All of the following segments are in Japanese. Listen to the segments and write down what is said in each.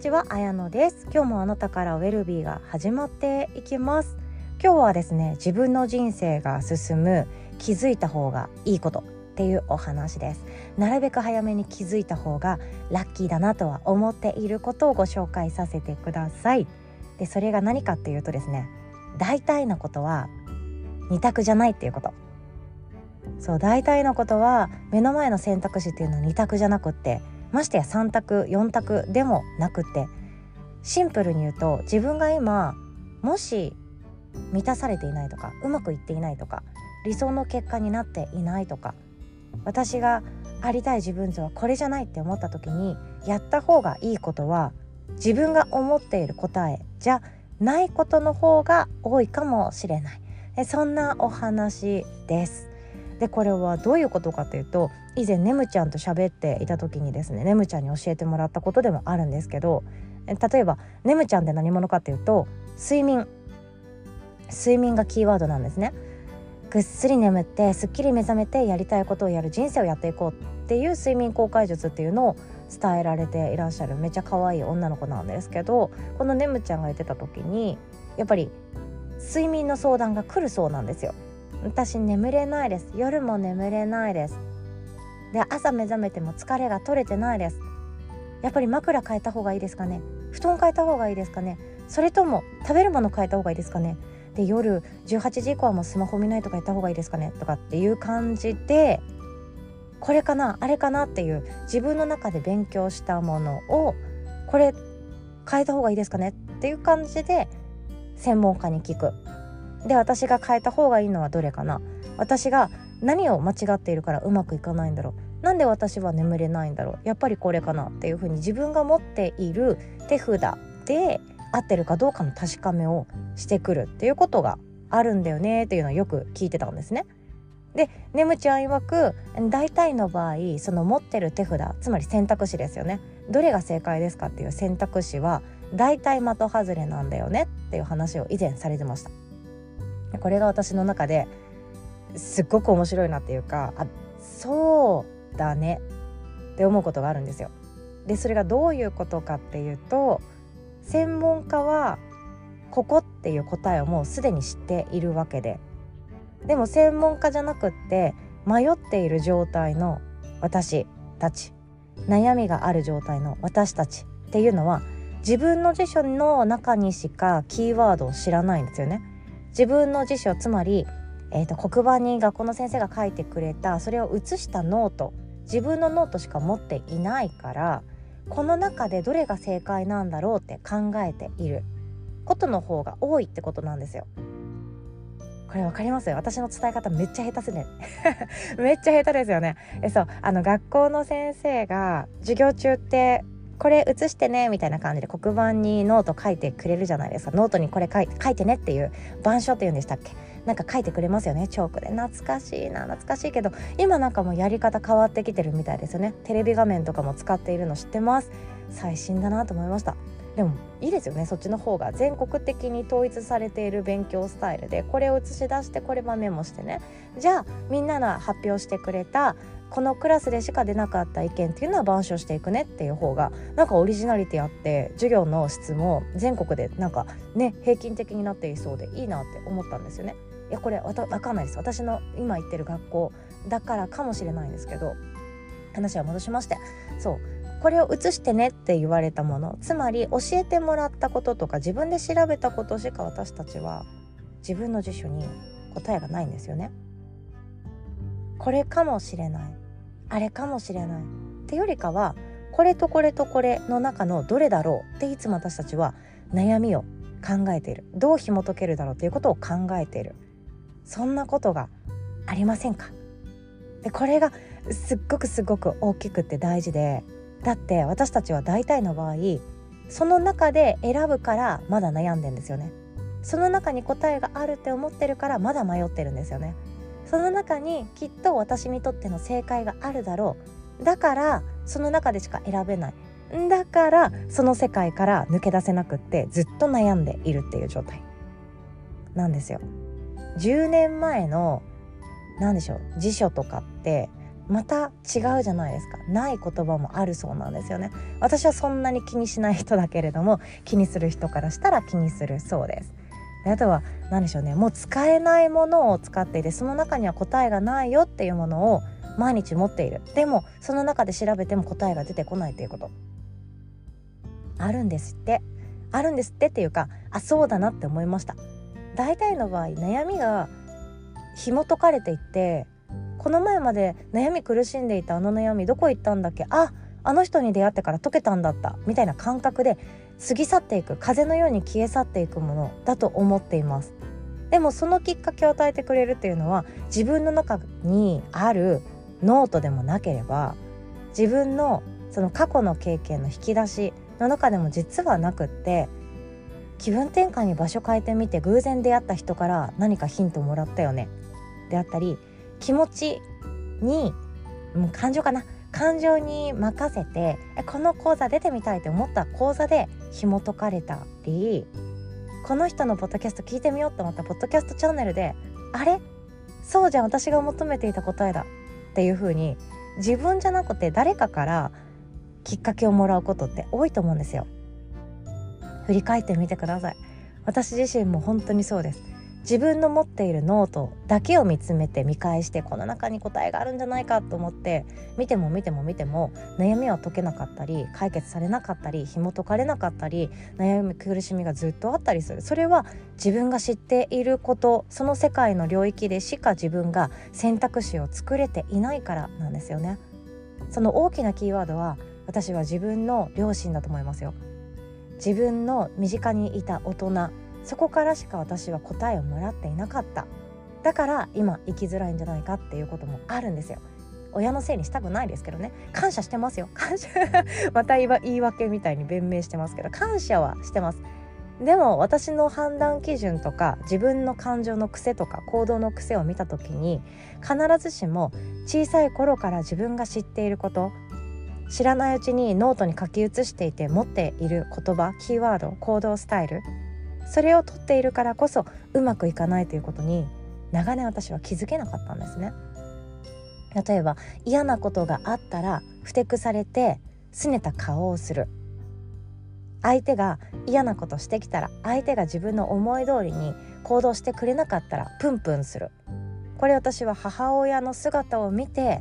ちは、あやのです。今日もあなたからウェルビーが始まっていきます。今日はですね自分の人生が進む気づいた方がいいことっていうお話です。なるべく早めに気づいた方がラッキーだなとは思っていることをご紹介させてください。でそれが何かっていうとですね大体のことは二択じゃないっていうこと。そう大体のことは目の前の選択肢っていうのは二択じゃなくってましてや3択4択でもなくてシンプルに言うと自分が今もし満たされていないとかうまくいっていないとか理想の結果になっていないとか私がありたい自分像はこれじゃないって思った時にやった方がいいことは自分が思っている答えじゃないことの方が多いかもしれない。そんなお話です。でこれはどういうことかというと以前ねむちゃんと喋っていた時にですねねむちゃんに教えてもらったことでもあるんですけど例えばねむちゃんって何者かっていうと睡眠。睡眠がキーワードなんですね。ぐっすり眠ってすっきり目覚めてやりたいことをやる人生をやっていこうっていう睡眠公開術っていうのを伝えられていらっしゃるめちゃ可愛い女の子なんですけどこのねむちゃんが言ってた時にやっぱり睡眠の相談が来るそうなんですよ。私眠れないです。夜も眠れないです。で朝目覚めても疲れが取れてないです。やっぱり枕変えた方がいいですかね。布団変えた方がいいですかね。それとも食べるもの変えた方がいいですかね。で夜18時以降はもうスマホ見ないとかやった方がいいですかね。とかっていう感じでこれかなあれかなっていう自分の中で勉強したものをこれ変えた方がいいですかね。っていう感じで専門家に聞く。で私が変えた方がいいのはどれかな？私が何を間違っているからうまくいかないんだろう？なんで私は眠れないんだろう？やっぱりこれかなっていうふうに自分が持っている手札で合ってるかどうかの確かめをしてくるっていうことがあるんだよねっていうのをよく聞いてたんですね。でねむちゃん曰く大体の場合その持ってる手札つまり選択肢ですよねどれが正解ですかっていう選択肢は大体的外れなんだよねっていう話を以前されてました。これが私の中ですっごく面白いなっていうかあそうだねって思うことがあるんですよ。でそれがどういうことかっていうと専門家はここっていう答えをもうすでに知っているわけででも専門家じゃなくって迷っている状態の私たち悩みがある状態の私たちっていうのは自分の辞書の中にしかキーワードを知らないんですよね。自分の辞書つまり、えーと、黒板に学校の先生が書いてくれたそれを写したノート自分のノートしか持っていないからこの中でどれが正解なんだろうって考えていることの方が多いってことなんですよ。これわかります？よ私の伝え方めっちゃ下手すね めっちゃ下手ですよね。えそうあの学校の先生が授業中ってこれ写してねみたいな感じで黒板にノート書いてくれるじゃないですか。ノートにこれ書い書いてねっていう板書っていうんでしたっけ。なんか書いてくれますよね。チョークで懐かしいな。懐かしいけど今なんかもうやり方変わってきてるみたいですよね。テレビ画面とかも使っているの知ってます。最新だなと思いました。でもいいですよね。そっちの方が全国的に統一されている勉強スタイルでこれを映し出してこれはメモしてね。じゃあみんなが発表してくれたこのクラスでしか出なかった意見っていうのは板書していくねっていう方がなんかオリジナリティあって授業の質も全国でなんかね平均的になっていそうでいいなって思ったんですよね。いやこれわた分かんないです私の今行ってる学校だからかもしれないんですけど話は戻しましてそうこれを写してねって言われたものつまり教えてもらったこととか自分で調べたことしか私たちは自分の辞書に答えがないんですよね。これかもしれないあれかもしれない。ってよりかはこれとこれとこれの中のどれだろうっていつも私たちは悩みを考えている。どう紐解けるだろうということを考えている。そんなことがありませんか？でこれがすっごくすごく大きくって大事で。だって私たちは大体の場合その中で選ぶからまだ悩んでんですよね。その中に答えがあるって思ってるからまだ迷ってるんですよね。その中にきっと私にとっての正解があるだろう。だからその中でしか選べない。だからその世界から抜け出せなくってずっと悩んでいるっていう状態。なんですよ。10年前の何でしょう辞書とかってまた違うじゃないですか。ない言葉もあるそうなんですよね。私はそんなに気にしない人だけれども気にする人からしたら気にするそうです。であとは何でしょうねもう使えないものを使っていてその中には答えがないよっていうものを毎日持っている。でもその中で調べても答えが出てこないということ。あるんですって。あるんですってっていうかあそうだなって思いました。大体の場合悩みが紐解かれていってこの前まで悩み苦しんでいたあの悩みどこ行ったんだっけ？ああの人に出会ってから解けたんだった。みたいな感覚で過ぎ去っていく風のように消え去っていくものだと思っています。でもそのきっかけを与えてくれるっていうのは自分の中にあるノートでもなければ自分のその過去の経験の引き出しの中でも実はなくって気分転換に場所変えてみて偶然出会った人から何かヒントもらったよね。であったり気持ちに、う、感情かな感情に任せてこの講座出てみたいと思った講座で紐解かれたりこの人のポッドキャスト聞いてみようと思ったポッドキャストチャンネルであれ？そうじゃん私が求めていた答えだっていう風に自分じゃなくて誰かからきっかけをもらうことって多いと思うんですよ。振り返ってみてください。私自身も本当にそうです。自分の持っているノートだけを見つめて見返してこの中に答えがあるんじゃないかと思って見ても見ても見ても悩みは解けなかったり解決されなかったり紐解かれなかったり悩み苦しみがずっとあったりする。それは自分が知っていることその世界の領域でしか自分が選択肢を作れていないからなんですよね。その大きなキーワードは私は自分の両親だと思いますよ。自分の身近にいた大人そこからしか私は答えをもらっていなかった。だから今生きづらいんじゃないかっていうこともあるんですよ。親のせいにしたくないですけどね。感謝してますよ。感謝。また言い訳みたいに弁明してますけど感謝はしてます。でも私の判断基準とか自分の感情の癖とか行動の癖を見た時に必ずしも小さい頃から自分が知っていること知らないうちにノートに書き写していて持っている言葉キーワード行動スタイルそれを取っているからこそうまくいかないということに長年私は気づけなかったんですね。例えば嫌なことがあったらふてくされて拗ねた顔をする。相手が嫌なことしてきたら相手が自分の思い通りに行動してくれなかったらプンプンする。これ私は母親の姿を見て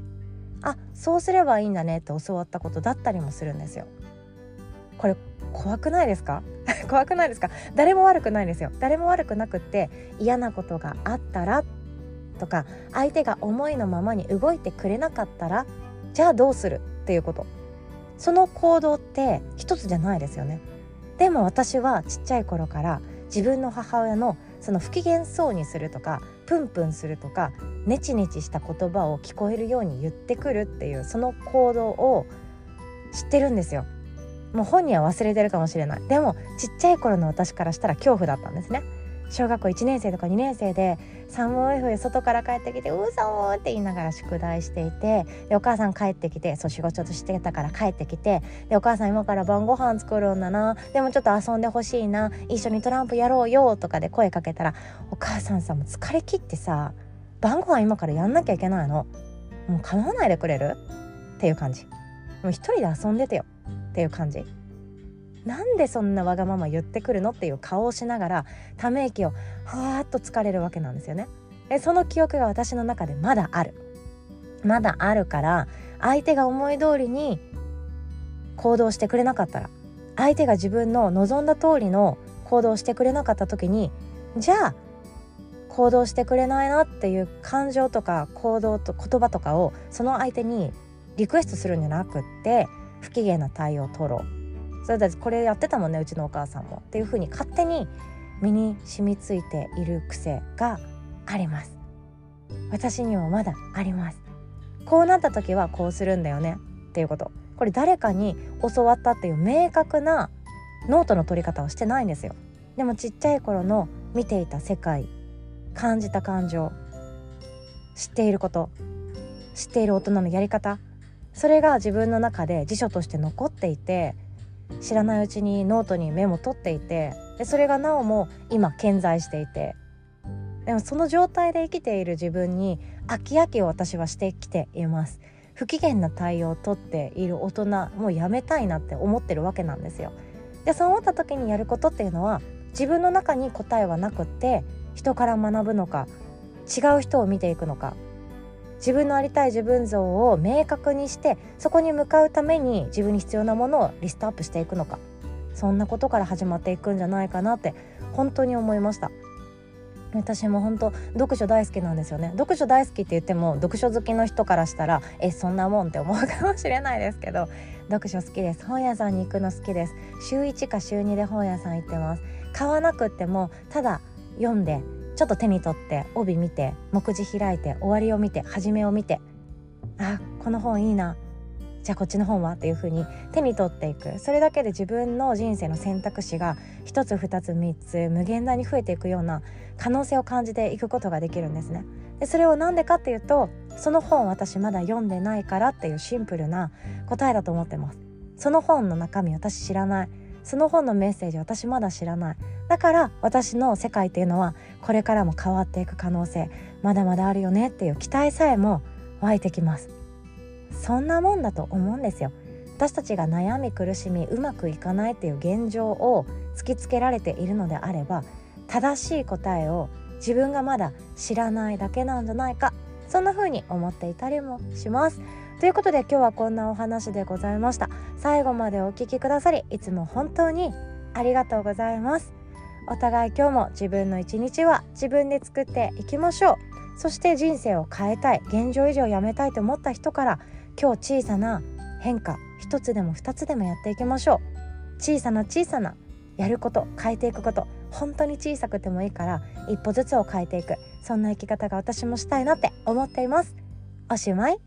あそうすればいいんだねって教わったことだったりもするんですよ。これ怖くないですか？怖くないですか？誰も悪くないですよ。誰も悪くなくって嫌なことがあったらとか相手が思いのままに動いてくれなかったらじゃあどうするっていうこと。その行動って一つじゃないですよね。でも私はちっちゃい頃から自分の母親のその不機嫌そうにするとかプンプンするとかネチネチした言葉を聞こえるように言ってくるっていうその行動を知ってるんですよ。もう本人は忘れてるかもしれない。でもちっちゃい頃の私からしたら恐怖だったんですね。小学校1年生とか2年生で寒い冬外から帰ってきて「うそ!」って言いながら宿題していてお母さん帰ってきてそう仕事してたから帰ってきてお母さん今から晩ご飯作るんだな。でもちょっと遊んでほしいな。一緒にトランプやろうよとかで声かけたらお母さんさもう疲れ切ってさ晩ご飯今からやんなきゃいけないの。もう構わないでくれる？っていう感じ。もう一人で遊んでてよ。っていう感じ。なんでそんなわがまま言ってくるのっていう顔をしながらため息をはーっと疲れるわけなんですよね。でその記憶が私の中でまだある。まだあるから相手が思い通りに行動してくれなかったら相手が自分の望んだ通りの行動してくれなかった時にじゃあ行動してくれないなっていう感情とか行動と言葉とかをその相手にリクエストするんじゃなくって不機嫌な対応を取ろう。それだこれやってたもんねうちのお母さんも。っていうふうに勝手に身に染みついている癖があります。私にもまだあります。こうなった時はこうするんだよね。っていうこと。これ誰かに教わったっていう明確なノートの取り方をしてないんですよ。でもちっちゃい頃の見ていた世界感じた感情知っていること知っている大人のやり方それが自分の中で辞書として残っていて知らないうちにノートにメモ取っていてでそれがなおも今健在していてでもその状態で生きている自分に飽き飽きを私はしてきています不機嫌な対応をとっている大人もうやめたいなって思ってるわけなんですよ。でそう思った時にやることっていうのは自分の中に答えはなくって人から学ぶのか違う人を見ていくのか自分のありたい自分像を明確にしてそこに向かうために自分に必要なものをリストアップしていくのか。そんなことから始まっていくんじゃないかなって本当に思いました。私も本当読書大好きなんですよね。読書大好きって言っても読書好きの人からしたらえそんなもんって思うかもしれないですけど読書好きです。本屋さんに行くの好きです。週1か週2で本屋さん行ってます。買わなくってもただ読んでちょっと手に取って帯見て目次開いて終わりを見て始めを見てあこの本いいなじゃあこっちの本はっていう風に手に取っていくそれだけで自分の人生の選択肢が1つ2つ3つ無限大に増えていくような可能性を感じていくことができるんですね。でそれを何でかっていうとその本私まだ読んでないからっていうシンプルな答えだと思ってます。その本の中身私知らないその本のメッセージ私まだ知らない。だから私の世界っていうのはこれからも変わっていく可能性まだまだあるよねっていう期待さえも湧いてきます。そんなもんだと思うんですよ。私たちが悩み苦しみうまくいかないっていう現状を突きつけられているのであれば正しい答えを自分がまだ知らないだけなんじゃないか。そんな風に思っていたりもします。ということで今日はこんなお話でございました。最後までお聴きくださりいつも本当にありがとうございます。お互い今日も自分の一日は自分で作っていきましょう。そして人生を変えたい現状維持をやめたいと思った人から今日小さな変化一つでも二つでもやっていきましょう。小さな小さなやること変えていくこと本当に小さくてもいいから一歩ずつを変えていく。そんな生き方が私もしたいなって思っています。おしまい。